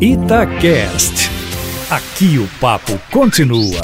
Itacast. Aqui o papo continua.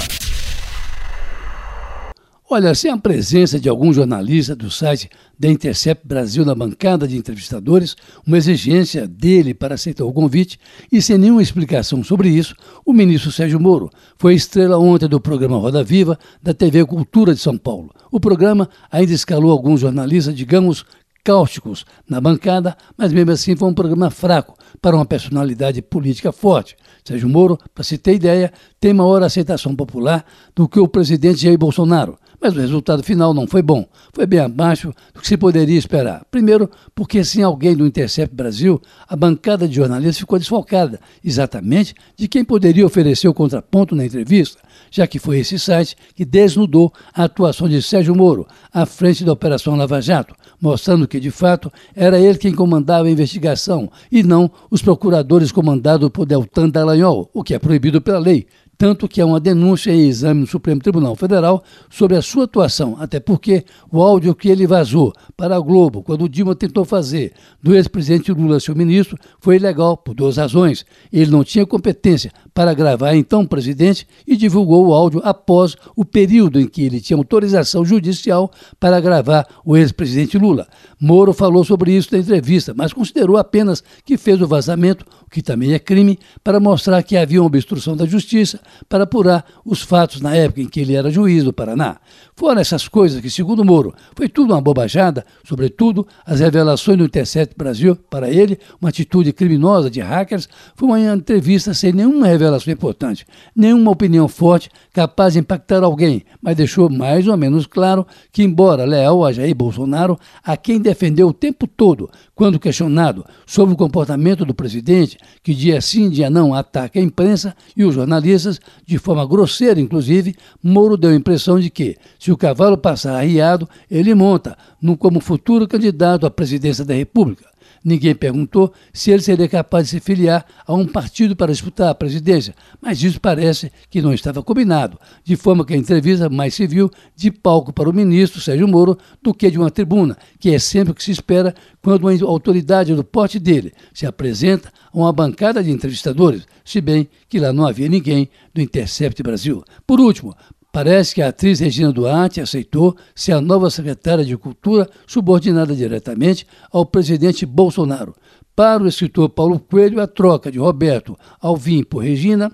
Olha, sem a presença de algum jornalista do site da Intercept Brasil na bancada de entrevistadores, uma exigência dele para aceitar o convite e sem nenhuma explicação sobre isso, o ministro Sérgio Moro foi estrela ontem do programa Roda Viva da TV Cultura de São Paulo. O programa ainda escalou alguns jornalistas, digamos, cáusticos na bancada, mas mesmo assim foi um programa fraco para uma personalidade política forte. Sérgio Moro, para se ter ideia, tem maior aceitação popular do que o presidente Jair Bolsonaro mas o resultado final não foi bom. Foi bem abaixo do que se poderia esperar. Primeiro, porque sem alguém do Intercept Brasil, a bancada de jornalistas ficou desfocada, exatamente de quem poderia oferecer o contraponto na entrevista, já que foi esse site que desnudou a atuação de Sérgio Moro à frente da Operação Lava Jato, mostrando que, de fato, era ele quem comandava a investigação e não os procuradores comandados por Deltan Dallagnol, o que é proibido pela lei tanto que há uma denúncia e exame no Supremo Tribunal Federal sobre a sua atuação, até porque o áudio que ele vazou para a Globo, quando o Dilma tentou fazer do ex-presidente Lula seu ministro, foi ilegal por duas razões. Ele não tinha competência para gravar então presidente e divulgou o áudio após o período em que ele tinha autorização judicial para gravar o ex-presidente Lula. Moro falou sobre isso na entrevista, mas considerou apenas que fez o vazamento, o que também é crime, para mostrar que havia uma obstrução da justiça para apurar os fatos na época em que ele era juiz do Paraná. Foram essas coisas que, segundo Moro, foi tudo uma bobajada, sobretudo as revelações do Intercept Brasil, para ele, uma atitude criminosa de hackers, foi uma entrevista sem nenhuma revelação importante, nenhuma opinião forte capaz de impactar alguém, mas deixou mais ou menos claro que, embora leal a Jair Bolsonaro, a quem defendeu o tempo todo, quando questionado sobre o comportamento do presidente, que dia sim, dia não ataca a imprensa e os jornalistas, de forma grosseira inclusive, Moro deu a impressão de que, se o cavalo passar arriado, ele monta, no, como futuro candidato à presidência da República. Ninguém perguntou se ele seria capaz de se filiar a um partido para disputar a presidência, mas isso parece que não estava combinado, de forma que a entrevista mais se viu de palco para o ministro Sérgio Moro do que de uma tribuna, que é sempre o que se espera quando uma autoridade do porte dele se apresenta a uma bancada de entrevistadores, se bem que lá não havia ninguém do Intercept Brasil. Por último, Parece que a atriz Regina Duarte aceitou ser a nova secretária de Cultura, subordinada diretamente ao presidente Bolsonaro. Para o escritor Paulo Coelho, a troca de Roberto Alvim por Regina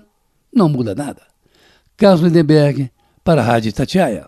não muda nada. Carlos Lindenberg, para a Rádio Tatiaia.